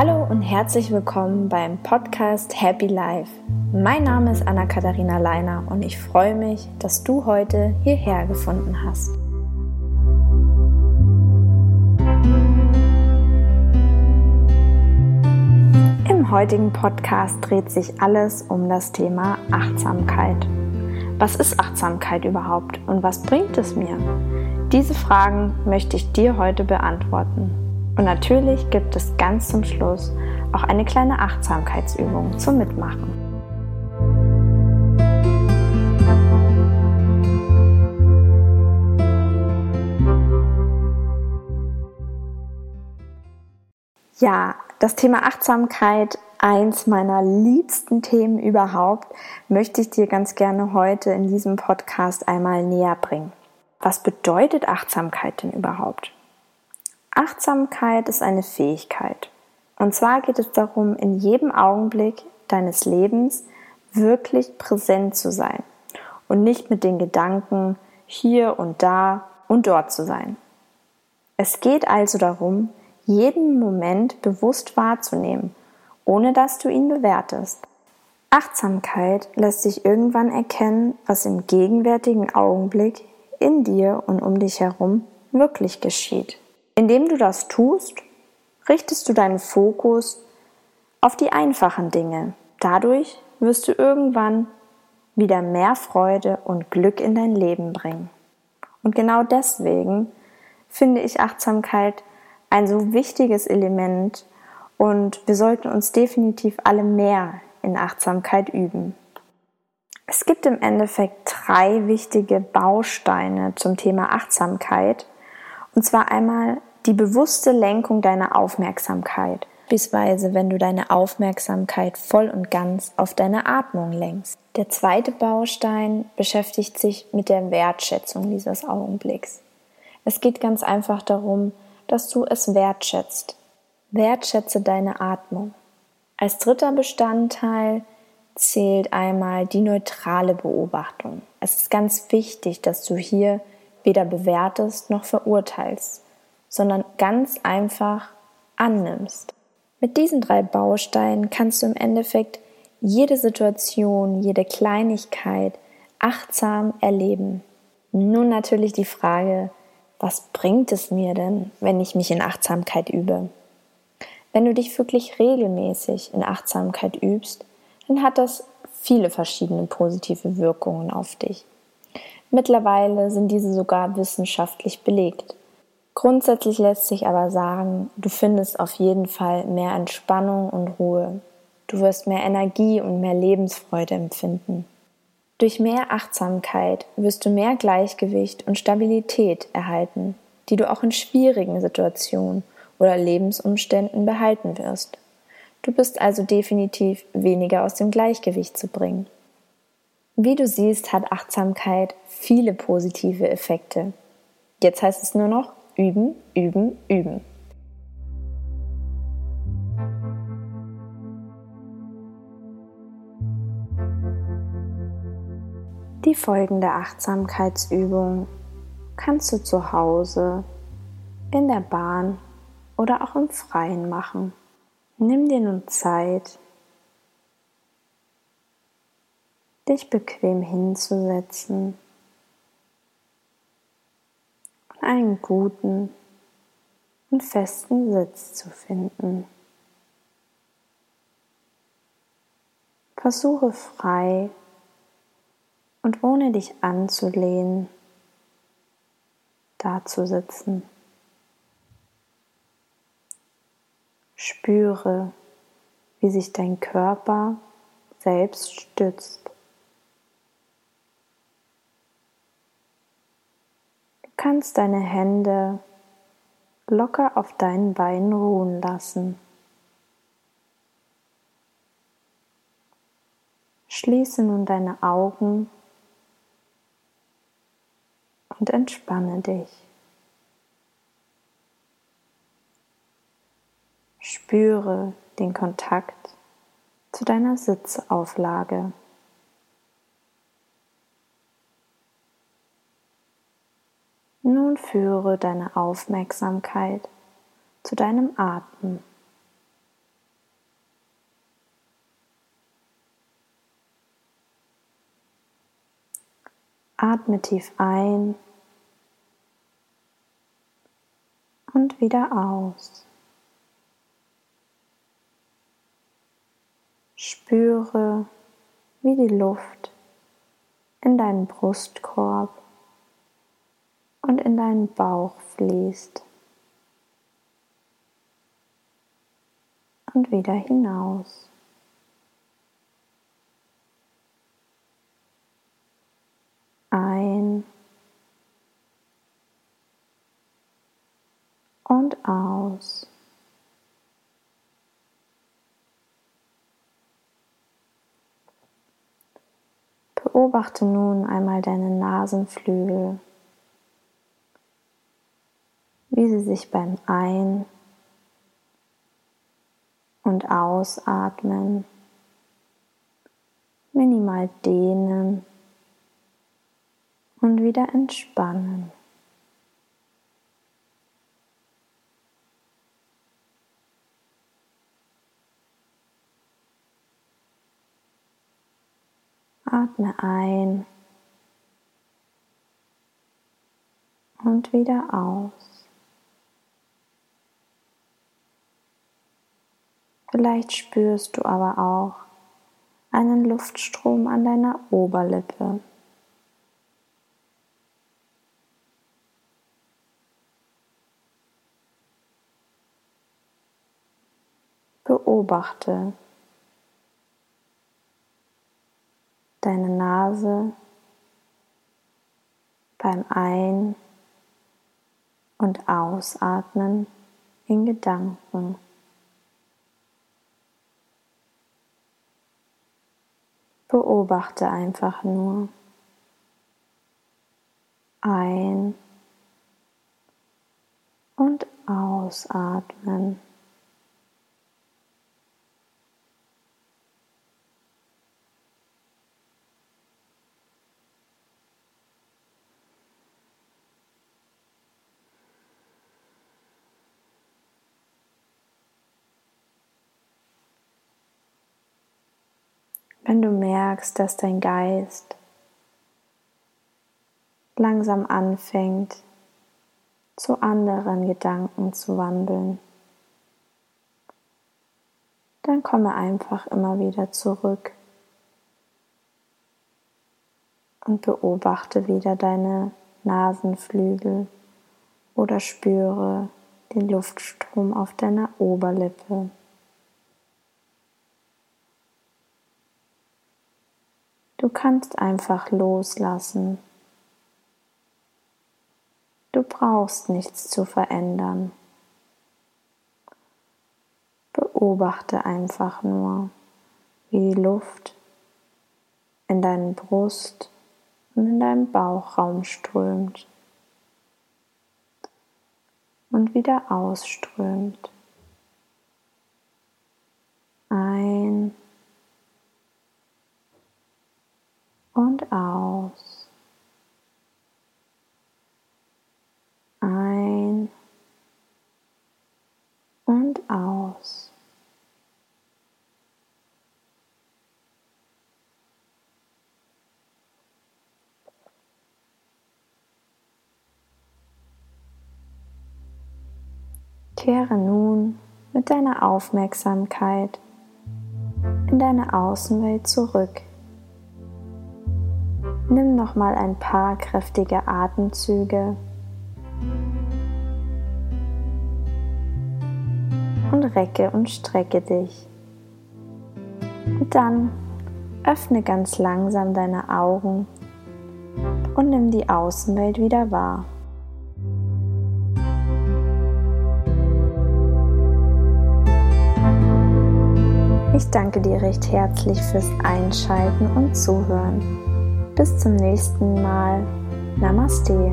Hallo und herzlich willkommen beim Podcast Happy Life. Mein Name ist Anna-Katharina Leiner und ich freue mich, dass du heute hierher gefunden hast. Im heutigen Podcast dreht sich alles um das Thema Achtsamkeit. Was ist Achtsamkeit überhaupt und was bringt es mir? Diese Fragen möchte ich dir heute beantworten. Und natürlich gibt es ganz zum Schluss auch eine kleine Achtsamkeitsübung zum Mitmachen. Ja, das Thema Achtsamkeit, eins meiner liebsten Themen überhaupt, möchte ich dir ganz gerne heute in diesem Podcast einmal näher bringen. Was bedeutet Achtsamkeit denn überhaupt? Achtsamkeit ist eine Fähigkeit. Und zwar geht es darum, in jedem Augenblick deines Lebens wirklich präsent zu sein und nicht mit den Gedanken hier und da und dort zu sein. Es geht also darum, jeden Moment bewusst wahrzunehmen, ohne dass du ihn bewertest. Achtsamkeit lässt sich irgendwann erkennen, was im gegenwärtigen Augenblick in dir und um dich herum wirklich geschieht. Indem du das tust, richtest du deinen Fokus auf die einfachen Dinge. Dadurch wirst du irgendwann wieder mehr Freude und Glück in dein Leben bringen. Und genau deswegen finde ich Achtsamkeit ein so wichtiges Element und wir sollten uns definitiv alle mehr in Achtsamkeit üben. Es gibt im Endeffekt drei wichtige Bausteine zum Thema Achtsamkeit. Und zwar einmal die bewusste Lenkung deiner Aufmerksamkeit, beispielsweise wenn du deine Aufmerksamkeit voll und ganz auf deine Atmung lenkst. Der zweite Baustein beschäftigt sich mit der Wertschätzung dieses Augenblicks. Es geht ganz einfach darum, dass du es wertschätzt. Wertschätze deine Atmung. Als dritter Bestandteil zählt einmal die neutrale Beobachtung. Es ist ganz wichtig, dass du hier weder bewertest noch verurteilst sondern ganz einfach annimmst. Mit diesen drei Bausteinen kannst du im Endeffekt jede Situation, jede Kleinigkeit achtsam erleben. Nun natürlich die Frage, was bringt es mir denn, wenn ich mich in Achtsamkeit übe? Wenn du dich wirklich regelmäßig in Achtsamkeit übst, dann hat das viele verschiedene positive Wirkungen auf dich. Mittlerweile sind diese sogar wissenschaftlich belegt. Grundsätzlich lässt sich aber sagen, du findest auf jeden Fall mehr Entspannung und Ruhe. Du wirst mehr Energie und mehr Lebensfreude empfinden. Durch mehr Achtsamkeit wirst du mehr Gleichgewicht und Stabilität erhalten, die du auch in schwierigen Situationen oder Lebensumständen behalten wirst. Du bist also definitiv weniger aus dem Gleichgewicht zu bringen. Wie du siehst, hat Achtsamkeit viele positive Effekte. Jetzt heißt es nur noch, üben, üben, üben. Die folgende Achtsamkeitsübung kannst du zu Hause, in der Bahn oder auch im Freien machen. Nimm dir nun Zeit, dich bequem hinzusetzen einen guten und festen Sitz zu finden. Versuche frei und ohne dich anzulehnen dazusitzen. Spüre, wie sich dein Körper selbst stützt. Kannst deine Hände locker auf deinen Beinen ruhen lassen. Schließe nun deine Augen und entspanne dich. Spüre den Kontakt zu deiner Sitzauflage. Nun führe deine Aufmerksamkeit zu deinem Atmen. Atme tief ein und wieder aus. Spüre, wie die Luft in deinen Brustkorb und in deinen Bauch fließt und wieder hinaus. Ein und aus. Beobachte nun einmal deine Nasenflügel, wie sie sich beim Ein- und Ausatmen minimal dehnen und wieder entspannen. Atme ein und wieder aus. Vielleicht spürst du aber auch einen Luftstrom an deiner Oberlippe. Beobachte deine Nase beim Ein- und Ausatmen in Gedanken. Beobachte einfach nur. Ein- und ausatmen. Wenn du merkst, dass dein Geist langsam anfängt, zu anderen Gedanken zu wandeln, dann komme einfach immer wieder zurück und beobachte wieder deine Nasenflügel oder spüre den Luftstrom auf deiner Oberlippe. Du kannst einfach loslassen. Du brauchst nichts zu verändern. Beobachte einfach nur, wie die Luft in deinen Brust und in deinem Bauchraum strömt und wieder ausströmt. Ein und aus. Ein und aus. Kehre nun mit deiner Aufmerksamkeit in deine Außenwelt zurück. Nimm noch mal ein paar kräftige Atemzüge und recke und strecke dich. Und dann öffne ganz langsam deine Augen und nimm die Außenwelt wieder wahr. Ich danke dir recht herzlich fürs Einschalten und Zuhören. Bis zum nächsten Mal. Namaste.